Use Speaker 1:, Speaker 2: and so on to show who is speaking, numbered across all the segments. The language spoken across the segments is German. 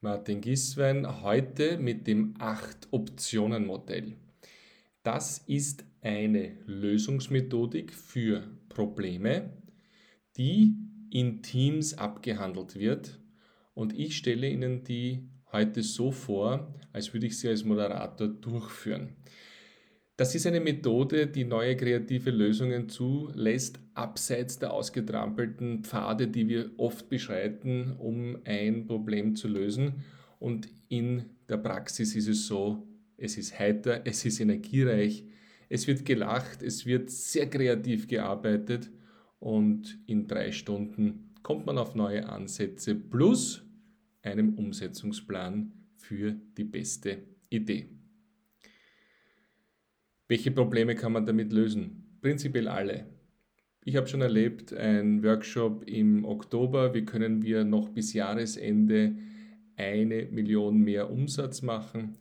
Speaker 1: Martin Giswein, heute mit dem 8-Optionen-Modell. Das ist eine Lösungsmethodik für Probleme, die in Teams abgehandelt wird und ich stelle Ihnen die heute so vor, als würde ich sie als Moderator durchführen. Das ist eine Methode, die neue kreative Lösungen zulässt, abseits der ausgetrampelten Pfade, die wir oft beschreiten, um ein Problem zu lösen. Und in der Praxis ist es so, es ist heiter, es ist energiereich, es wird gelacht, es wird sehr kreativ gearbeitet und in drei Stunden kommt man auf neue Ansätze plus einem Umsetzungsplan für die beste Idee. Welche Probleme kann man damit lösen? Prinzipiell alle. Ich habe schon erlebt, ein Workshop im Oktober, wie können wir noch bis Jahresende eine Million mehr Umsatz machen.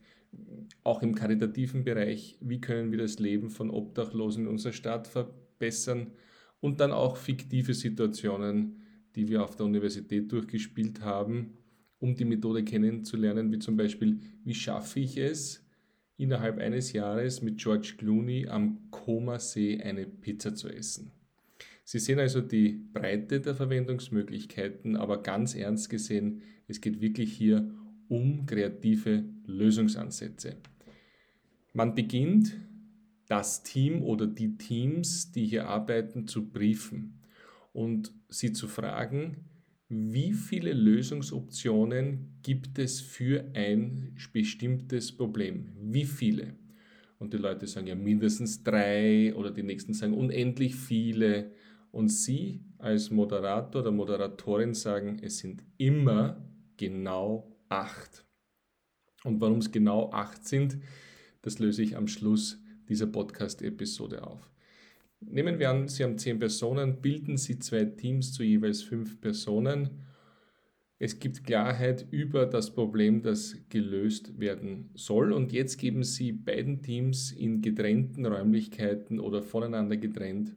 Speaker 1: Auch im karitativen Bereich, wie können wir das Leben von Obdachlosen in unserer Stadt verbessern. Und dann auch fiktive Situationen, die wir auf der Universität durchgespielt haben, um die Methode kennenzulernen, wie zum Beispiel, wie schaffe ich es, innerhalb eines Jahres mit George Clooney am Comasee eine Pizza zu essen. Sie sehen also die Breite der Verwendungsmöglichkeiten, aber ganz ernst gesehen, es geht wirklich hier um kreative Lösungsansätze. Man beginnt das Team oder die Teams, die hier arbeiten, zu briefen und sie zu fragen, wie viele Lösungsoptionen gibt es für ein bestimmtes Problem? Wie viele? Und die Leute sagen ja mindestens drei oder die nächsten sagen unendlich viele. Und Sie als Moderator oder Moderatorin sagen, es sind immer genau acht. Und warum es genau acht sind, das löse ich am Schluss dieser Podcast-Episode auf. Nehmen wir an, Sie haben zehn Personen, bilden Sie zwei Teams zu jeweils fünf Personen. Es gibt Klarheit über das Problem, das gelöst werden soll. Und jetzt geben Sie beiden Teams in getrennten Räumlichkeiten oder voneinander getrennt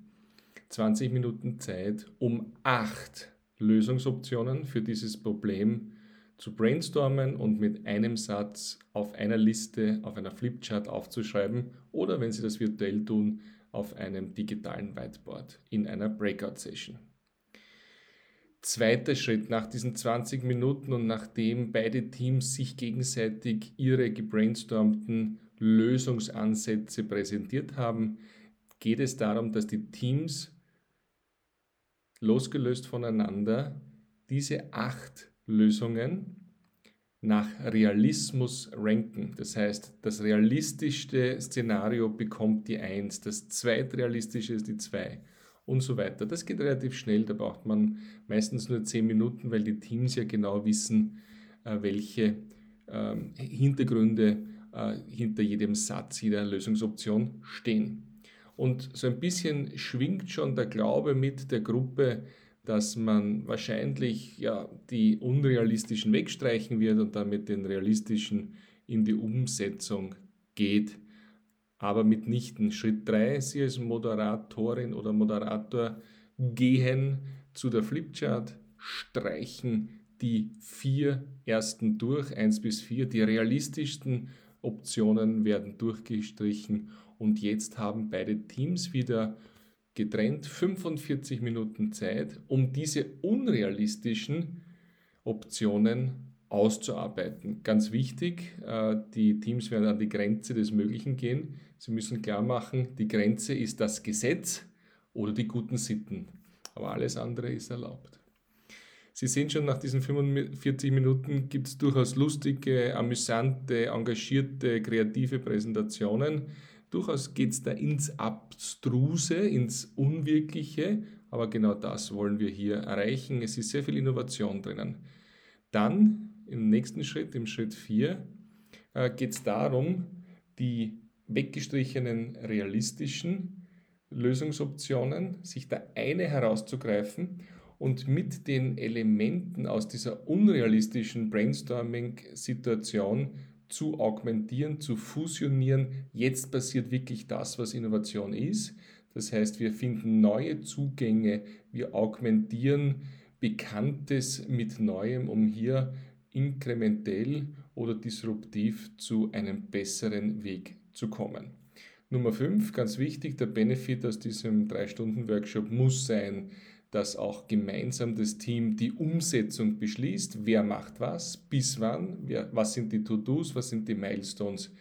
Speaker 1: 20 Minuten Zeit, um acht Lösungsoptionen für dieses Problem zu brainstormen und mit einem Satz auf einer Liste, auf einer Flipchart aufzuschreiben oder wenn Sie das virtuell tun, auf einem digitalen Whiteboard in einer Breakout-Session. Zweiter Schritt, nach diesen 20 Minuten und nachdem beide Teams sich gegenseitig ihre gebrainstormten Lösungsansätze präsentiert haben, geht es darum, dass die Teams losgelöst voneinander diese acht Lösungen nach Realismus ranken. Das heißt, das realistischste Szenario bekommt die 1, das zweitrealistische ist die 2 und so weiter. Das geht relativ schnell, da braucht man meistens nur 10 Minuten, weil die Teams ja genau wissen, äh, welche ähm, Hintergründe äh, hinter jedem Satz, jeder Lösungsoption stehen. Und so ein bisschen schwingt schon der Glaube mit der Gruppe, dass man wahrscheinlich ja, die unrealistischen wegstreichen wird und damit den realistischen in die Umsetzung geht. Aber mitnichten. Schritt 3, Sie als Moderatorin oder Moderator gehen zu der Flipchart, streichen die vier ersten durch, 1 bis 4. Die realistischsten Optionen werden durchgestrichen und jetzt haben beide Teams wieder getrennt 45 Minuten Zeit, um diese unrealistischen Optionen auszuarbeiten. Ganz wichtig, äh, die Teams werden an die Grenze des Möglichen gehen. Sie müssen klar machen, die Grenze ist das Gesetz oder die guten Sitten. Aber alles andere ist erlaubt. Sie sehen schon, nach diesen 45 Minuten gibt es durchaus lustige, amüsante, engagierte, kreative Präsentationen. Durchaus geht es da ins Abstruse, ins Unwirkliche, aber genau das wollen wir hier erreichen. Es ist sehr viel Innovation drinnen. Dann im nächsten Schritt, im Schritt 4, äh, geht es darum, die weggestrichenen realistischen Lösungsoptionen, sich da eine herauszugreifen und mit den Elementen aus dieser unrealistischen Brainstorming-Situation zu augmentieren, zu fusionieren. Jetzt passiert wirklich das, was Innovation ist. Das heißt, wir finden neue Zugänge, wir augmentieren Bekanntes mit Neuem, um hier inkrementell oder disruptiv zu einem besseren Weg zu kommen. Nummer 5, ganz wichtig, der Benefit aus diesem 3-Stunden-Workshop muss sein, dass auch gemeinsam das Team die Umsetzung beschließt, wer macht was, bis wann, wer, was sind die To-Dos, was sind die Milestones.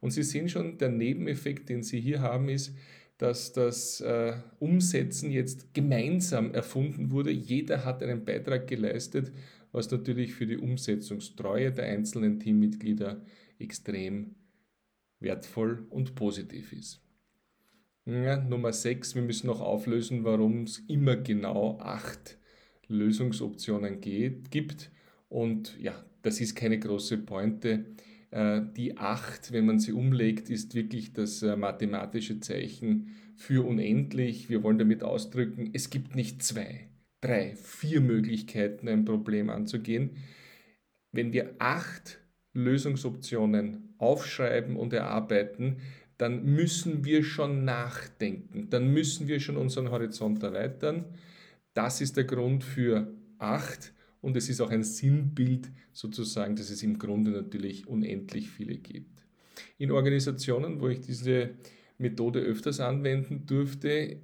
Speaker 1: Und Sie sehen schon, der Nebeneffekt, den Sie hier haben, ist, dass das äh, Umsetzen jetzt gemeinsam erfunden wurde. Jeder hat einen Beitrag geleistet, was natürlich für die Umsetzungstreue der einzelnen Teammitglieder extrem wertvoll und positiv ist. Ja, Nummer 6, wir müssen noch auflösen, warum es immer genau acht Lösungsoptionen geht, gibt. Und ja, das ist keine große Pointe. Äh, die 8, wenn man sie umlegt, ist wirklich das äh, mathematische Zeichen für unendlich. Wir wollen damit ausdrücken, es gibt nicht zwei, drei, vier Möglichkeiten, ein Problem anzugehen. Wenn wir acht Lösungsoptionen aufschreiben und erarbeiten, dann müssen wir schon nachdenken, dann müssen wir schon unseren Horizont erweitern. Das ist der Grund für acht und es ist auch ein Sinnbild sozusagen, dass es im Grunde natürlich unendlich viele gibt. In Organisationen, wo ich diese Methode öfters anwenden durfte,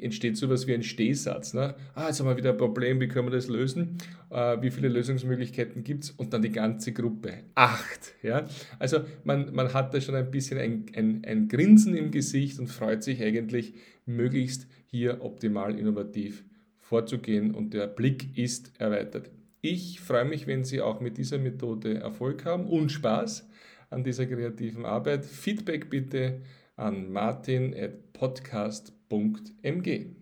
Speaker 1: entsteht sowas wie ein Stehsatz. Ne? Ah, jetzt haben wir wieder ein Problem, wie können wir das lösen? Äh, wie viele Lösungsmöglichkeiten gibt es? Und dann die ganze Gruppe. Acht. Ja? Also man, man hat da schon ein bisschen ein, ein, ein Grinsen im Gesicht und freut sich eigentlich, möglichst hier optimal innovativ vorzugehen und der Blick ist erweitert. Ich freue mich, wenn Sie auch mit dieser Methode Erfolg haben und Spaß an dieser kreativen Arbeit. Feedback bitte an martin.podcast.mg.